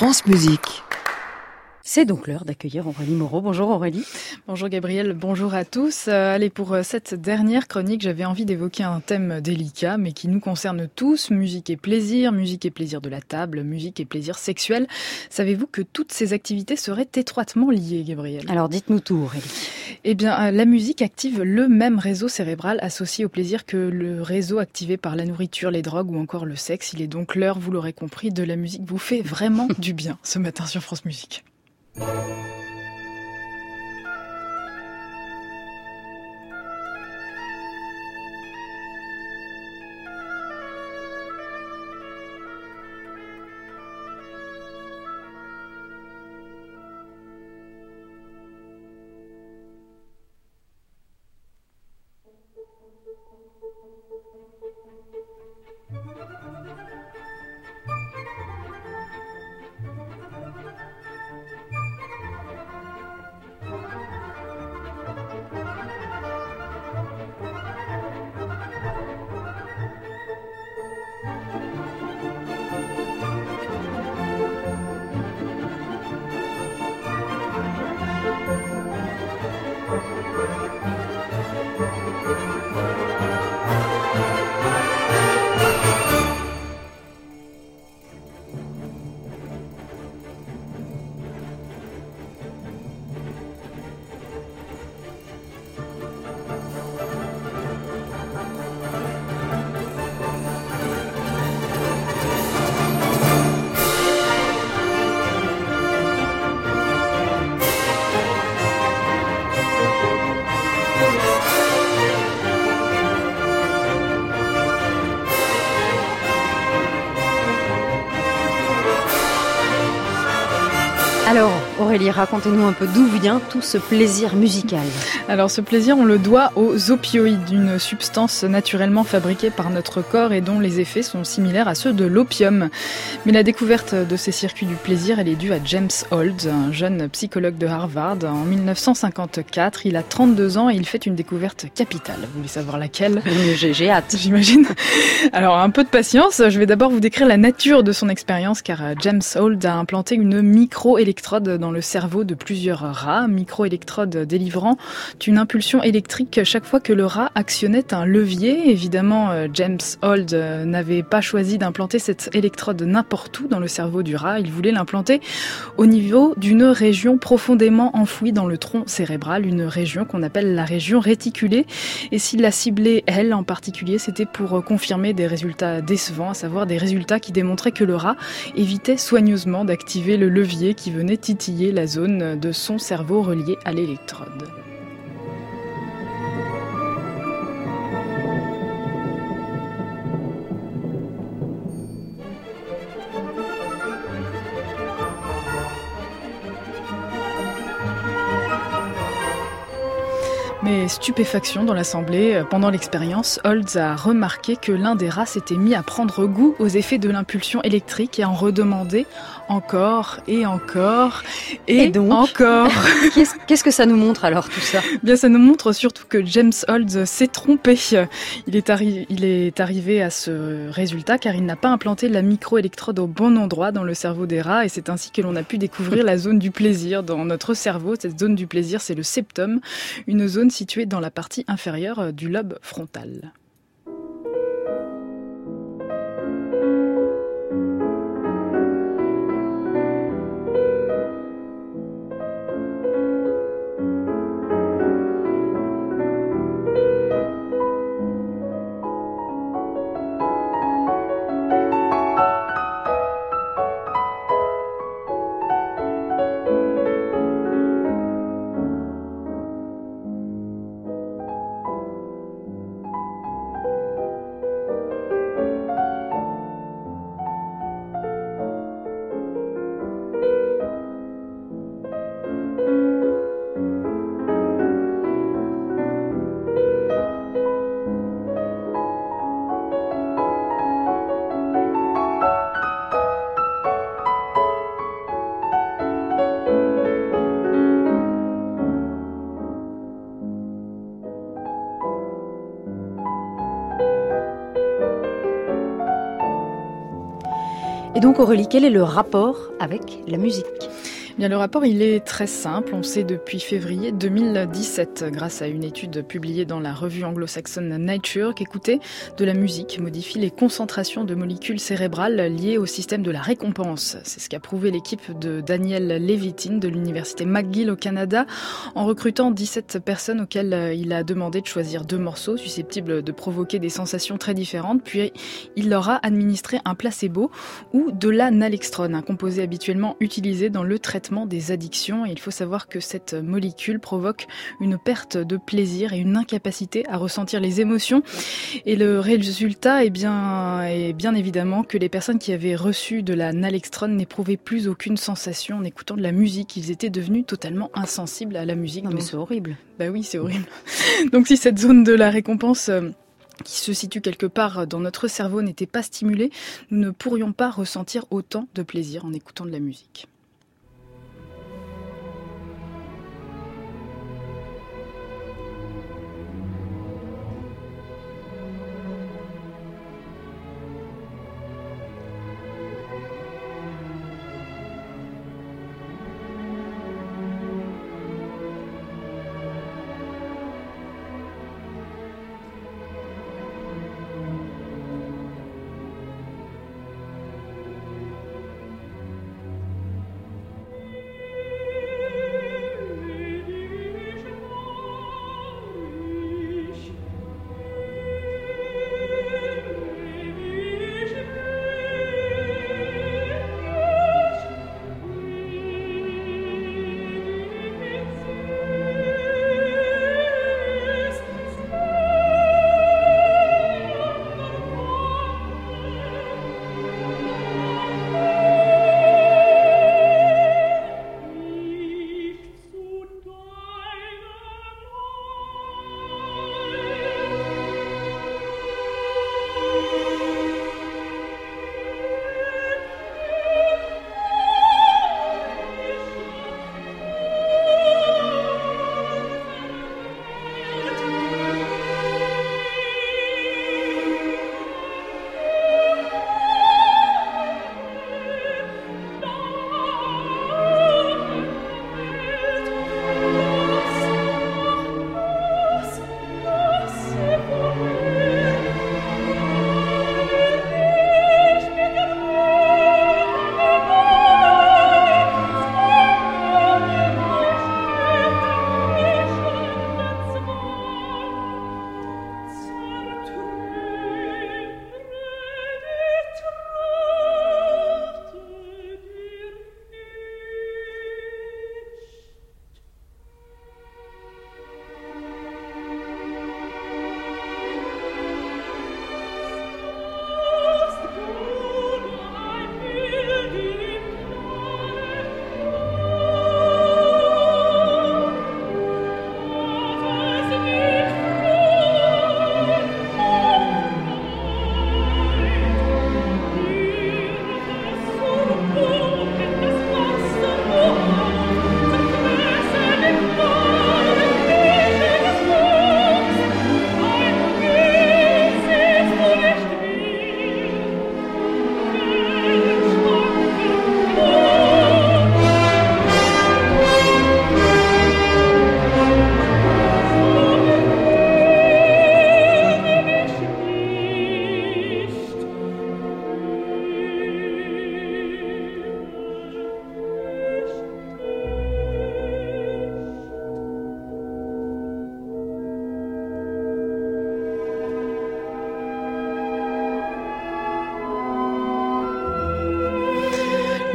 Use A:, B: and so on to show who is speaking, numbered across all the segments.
A: France Musique.
B: C'est donc l'heure d'accueillir Aurélie Moreau. Bonjour Aurélie.
C: Bonjour Gabriel, bonjour à tous. Euh, allez, pour euh, cette dernière chronique, j'avais envie d'évoquer un thème délicat, mais qui nous concerne tous, musique et plaisir, musique et plaisir de la table, musique et plaisir sexuel. Savez-vous que toutes ces activités seraient étroitement liées, Gabriel?
B: Alors dites-nous tout Aurélie.
C: Eh bien, euh, la musique active le même réseau cérébral associé au plaisir que le réseau activé par la nourriture, les drogues ou encore le sexe. Il est donc l'heure, vous l'aurez compris, de la musique vous fait vraiment du bien ce matin sur France Musique.
B: Música Alors, Aurélie, racontez-nous un peu d'où vient tout ce plaisir musical.
C: Alors ce plaisir, on le doit aux opioïdes, une substance naturellement fabriquée par notre corps et dont les effets sont similaires à ceux de l'opium. Mais la découverte de ces circuits du plaisir, elle est due à James Holt, un jeune psychologue de Harvard. En 1954, il a 32 ans et il fait une découverte capitale. Vous voulez savoir laquelle?
B: J'ai hâte.
C: J'imagine. Alors un peu de patience, je vais d'abord vous décrire la nature de son expérience car James Holt a implanté une micro-électrode dans le cerveau de plusieurs rats, microélectrodes délivrant une impulsion électrique chaque fois que le rat actionnait un levier. Évidemment, euh, James Hold euh, n'avait pas choisi d'implanter cette électrode n'importe où dans le cerveau du rat. Il voulait l'implanter au niveau d'une région profondément enfouie dans le tronc cérébral, une région qu'on appelle la région réticulée. Et s'il l'a ciblée, elle en particulier, c'était pour confirmer des résultats décevants, à savoir des résultats qui démontraient que le rat évitait soigneusement d'activer le levier qui venait titiller la zone de son cerveau reliée à l'électrode. Mais stupéfaction dans l'assemblée, pendant l'expérience, Holtz a remarqué que l'un des rats s'était mis à prendre goût aux effets de l'impulsion électrique et en redemander encore et encore et,
B: donc
C: encore.
B: Qu'est-ce que ça nous montre alors tout ça?
C: Bien, ça nous montre surtout que James Holtz s'est trompé. Il est, il est arrivé à ce résultat car il n'a pas implanté la microélectrode au bon endroit dans le cerveau des rats et c'est ainsi que l'on a pu découvrir la zone du plaisir dans notre cerveau. Cette zone du plaisir, c'est le septum, une zone située dans la partie inférieure du lobe frontal.
B: Et donc Aurélie, quel est le rapport avec la musique?
C: Le rapport, il est très simple. On sait depuis février 2017, grâce à une étude publiée dans la revue anglo-saxonne Nature, qu'écouter de la musique modifie les concentrations de molécules cérébrales liées au système de la récompense. C'est ce qu'a prouvé l'équipe de Daniel Levitin de l'université McGill au Canada en recrutant 17 personnes auxquelles il a demandé de choisir deux morceaux susceptibles de provoquer des sensations très différentes. Puis il leur a administré un placebo ou de la nalextrone, un composé habituellement utilisé dans le traitement des addictions. Et il faut savoir que cette molécule provoque une perte de plaisir et une incapacité à ressentir les émotions. Et le résultat est bien, est bien évidemment que les personnes qui avaient reçu de la nalextrone n'éprouvaient plus aucune sensation en écoutant de la musique. Ils étaient devenus totalement insensibles à la musique.
B: Non, mais c'est horrible.
C: Bah oui, c'est horrible. Donc si cette zone de la récompense euh, qui se situe quelque part dans notre cerveau n'était pas stimulée, nous ne pourrions pas ressentir autant de plaisir en écoutant de la musique.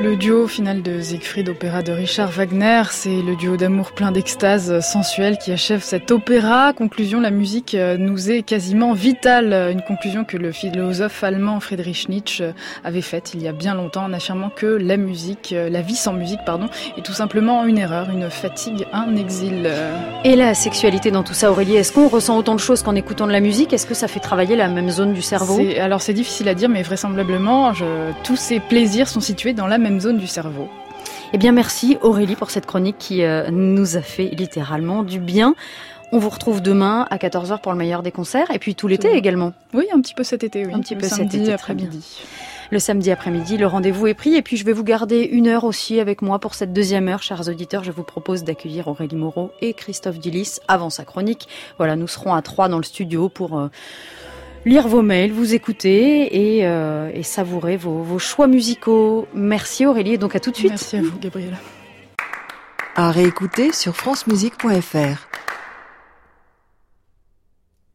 C: Le duo final de Siegfried, opéra de Richard Wagner, c'est le duo d'amour plein d'extase sensuelle qui achève cet opéra. Conclusion, la musique euh, nous est quasiment vitale. Une conclusion que le philosophe allemand Friedrich Nietzsche avait faite il y a bien longtemps en affirmant que la musique, euh, la vie sans musique, pardon, est tout simplement une erreur, une fatigue, un exil.
B: Et la sexualité dans tout ça, Aurélie, est-ce qu'on ressent autant de choses qu'en écoutant de la musique? Est-ce que ça fait travailler la même zone du cerveau?
C: Alors c'est difficile à dire, mais vraisemblablement, je, tous ces plaisirs sont situés dans la même zone du cerveau.
B: Eh bien, merci Aurélie pour cette chronique qui euh, nous a fait littéralement du bien. On vous retrouve demain à 14h pour le meilleur des concerts et puis tout l'été également.
C: Oui, un petit peu cet été, oui.
B: Un petit peu cet été,
C: après-midi.
B: le samedi après-midi. Le rendez-vous est pris et puis je vais vous garder une heure aussi avec moi pour cette deuxième heure, chers auditeurs. Je vous propose d'accueillir Aurélie Moreau et Christophe Dillis avant sa chronique. Voilà, nous serons à trois dans le studio pour euh, lire vos mails, vous écouter et, euh, et savourer vos, vos, choix musicaux. Merci Aurélie et donc à tout de suite.
C: Merci à vous Gabriel.
A: À réécouter sur francemusique.fr.